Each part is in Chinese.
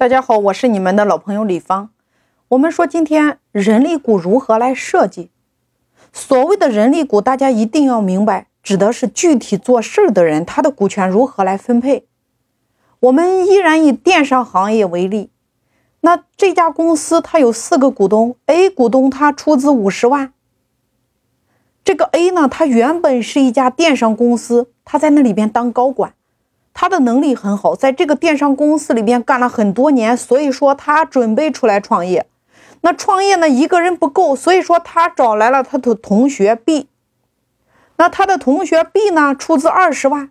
大家好，我是你们的老朋友李芳。我们说今天人力股如何来设计？所谓的人力股，大家一定要明白，指的是具体做事儿的人，他的股权如何来分配。我们依然以电商行业为例，那这家公司它有四个股东，A 股东他出资五十万。这个 A 呢，他原本是一家电商公司，他在那里边当高管。他的能力很好，在这个电商公司里边干了很多年，所以说他准备出来创业。那创业呢，一个人不够，所以说他找来了他的同学 B。那他的同学 B 呢，出资二十万。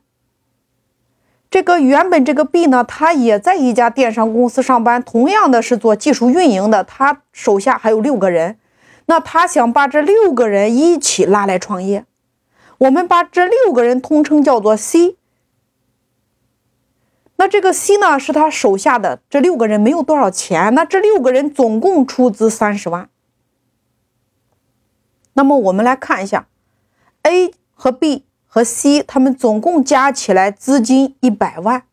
这个原本这个 B 呢，他也在一家电商公司上班，同样的是做技术运营的，他手下还有六个人。那他想把这六个人一起拉来创业，我们把这六个人通称叫做 C。那这个 C 呢，是他手下的这六个人没有多少钱，那这六个人总共出资三十万。那么我们来看一下，A 和 B 和 C 他们总共加起来资金一百万。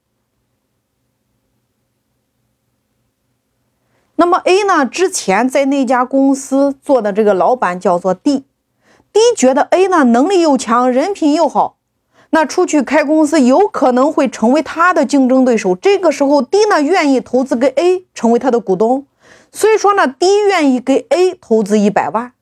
那么 A 呢，之前在那家公司做的这个老板叫做 D，D 觉得 A 呢能力又强，人品又好。那出去开公司有可能会成为他的竞争对手。这个时候，D 呢愿意投资给 A 成为他的股东，所以说呢，D 愿意给 A 投资一百万。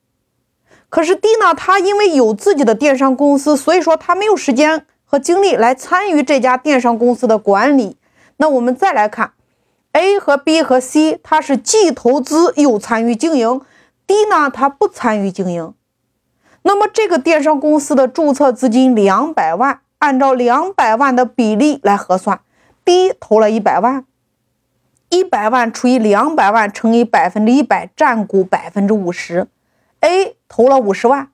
可是 D 呢，他因为有自己的电商公司，所以说他没有时间和精力来参与这家电商公司的管理。那我们再来看，A 和 B 和 C，他是既投资又参与经营，D 呢他不参与经营。那么这个电商公司的注册资金两百万。按照两百万的比例来核算，B 投了一百万，一百万除以两百万乘以百分之一百，占股百分之五十。A 投了五十万，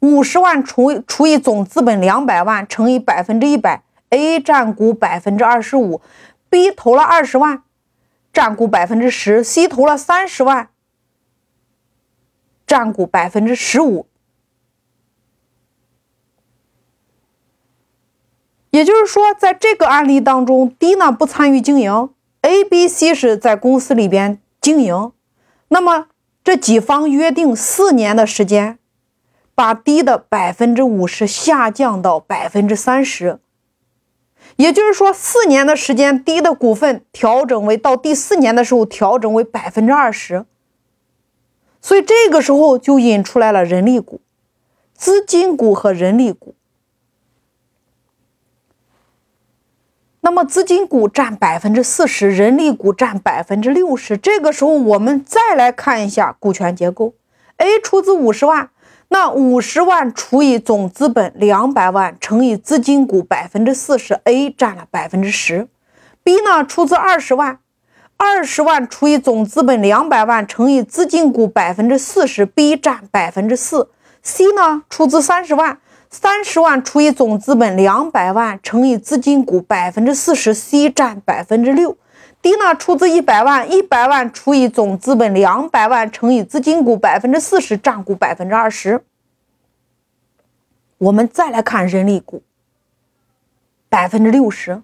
五十万除除以总资本两百万乘以百分之一百，A 占股百分之二十五。B 投了二十万，占股百分之十。C 投了三十万，占股百分之十五。也就是说，在这个案例当中，D 呢不参与经营，A、B、C 是在公司里边经营。那么这几方约定四年的时间，把 D 的百分之五十下降到百分之三十。也就是说，四年的时间，D 的股份调整为到第四年的时候调整为百分之二十。所以这个时候就引出来了人力股、资金股和人力股。那么资金股占百分之四十，人力股占百分之六十。这个时候，我们再来看一下股权结构。A 出资五十万，那五十万除以总资本两百万乘以资金股百分之四十，A 占了百分之十。B 呢出资二十万，二十万除以总资本两百万乘以资金股百分之四十，B 占百分之四。C 呢出资三十万。三十万除以总资本两百万乘以资金股百分之四十，C 占百分之六。D 呢出资一百万，一百万除以总资本两百万乘以资金股百分之四十，占股百分之二十。我们再来看人力股，百分之六十。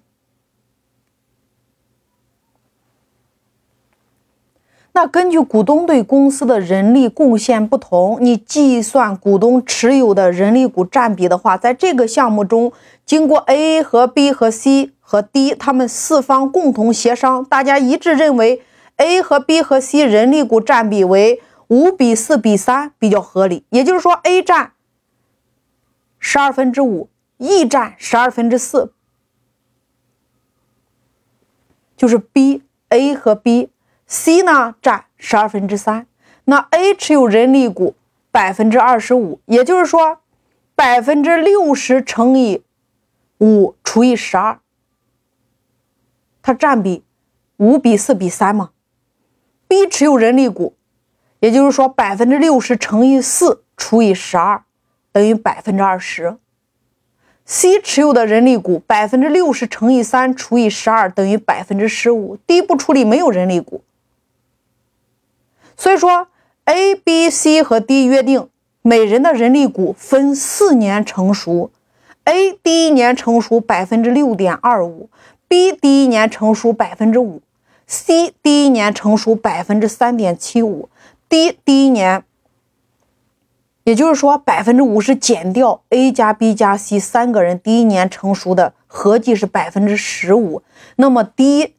那根据股东对公司的人力贡献不同，你计算股东持有的人力股占比的话，在这个项目中，经过 A 和 B 和 C 和 D 他们四方共同协商，大家一致认为 A 和 B 和 C 人力股占比为五比四比三比较合理。也就是说，A 占十二分之五，E 占十二分之四，就是 B、A 和 B。C 呢占十二分之三，那 A 持有人力股百分之二十五，也就是说百分之六十乘以五除以十二，它占比五比四比三嘛。B 持有人力股，也就是说百分之六十乘以四除以十二等于百分之二十。C 持有的人力股百分之六十乘以三除以十二等于百分之十五。D 不处理没有人力股。所以说，A、B、C 和 D 约定，每人的人力股分四年成熟。A 第一年成熟百分之六点二五，B 第一年成熟百分之五 C 第一年成熟百分之三点七五，D 第一年，也就是说百分之五十减掉 A 加 B 加 C 三个人第一年成熟的合计是百分之十五，那么 D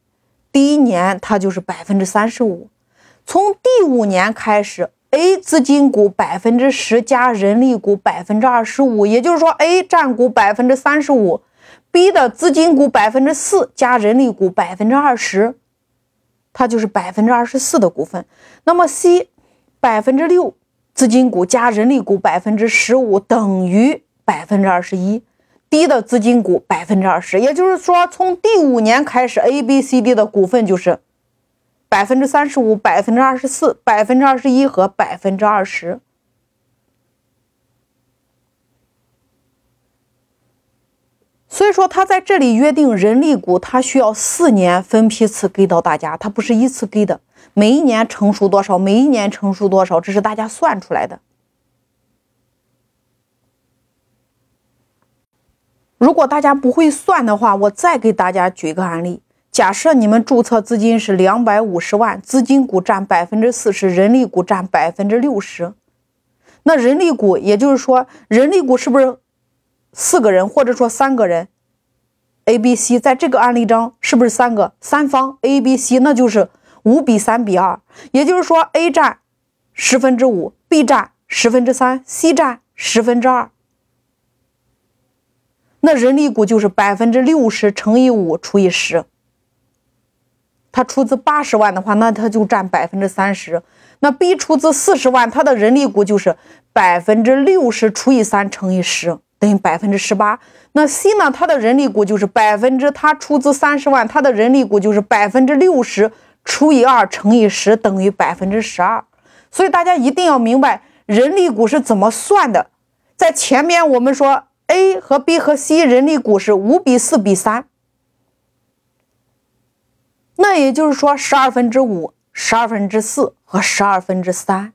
第一年它就是百分之三十五。从第五年开始，A 资金股百分之十加人力股百分之二十五，也就是说 A 占股百分之三十五，B 的资金股百分之四加人力股百分之二十。它就是百分之二十四的股份，那么 C 百分之六资金股加人力股百分之十五等于百分之二十一，D 的资金股百分之二十，也就是说从第五年开始，A、B、C、D 的股份就是百分之三十五、百分之二十四、百分之二十一和百分之二十。所以说，他在这里约定人力股，他需要四年分批次给到大家，他不是一次给的。每一年成熟多少，每一年成熟多少，这是大家算出来的。如果大家不会算的话，我再给大家举一个案例：假设你们注册资金是两百五十万，资金股占百分之四十，人力股占百分之六十，那人力股，也就是说，人力股是不是？四个人，或者说三个人，A、B、C，在这个案例中是不是三个三方 A、B、C？那就是五比三比二，也就是说 A 占十分之五，B 占十分之三，C 占十分之二。那人力股就是百分之六十乘以五除以十。他出资八十万的话，那他就占百分之三十。那 B 出资四十万，他的人力股就是百分之六十除以三乘以十。等于百分之十八，那 C 呢？它的人力股就是百分之，它出资三十万，它的人力股就是百分之六十除以二乘以十等于百分之十二。所以大家一定要明白人力股是怎么算的。在前面我们说 A 和 B 和 C 人力股是五比四比三，那也就是说十二分之五、十二分之四和十二分之三。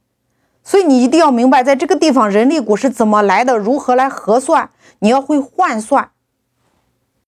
所以你一定要明白，在这个地方人力股是怎么来的，如何来核算，你要会换算。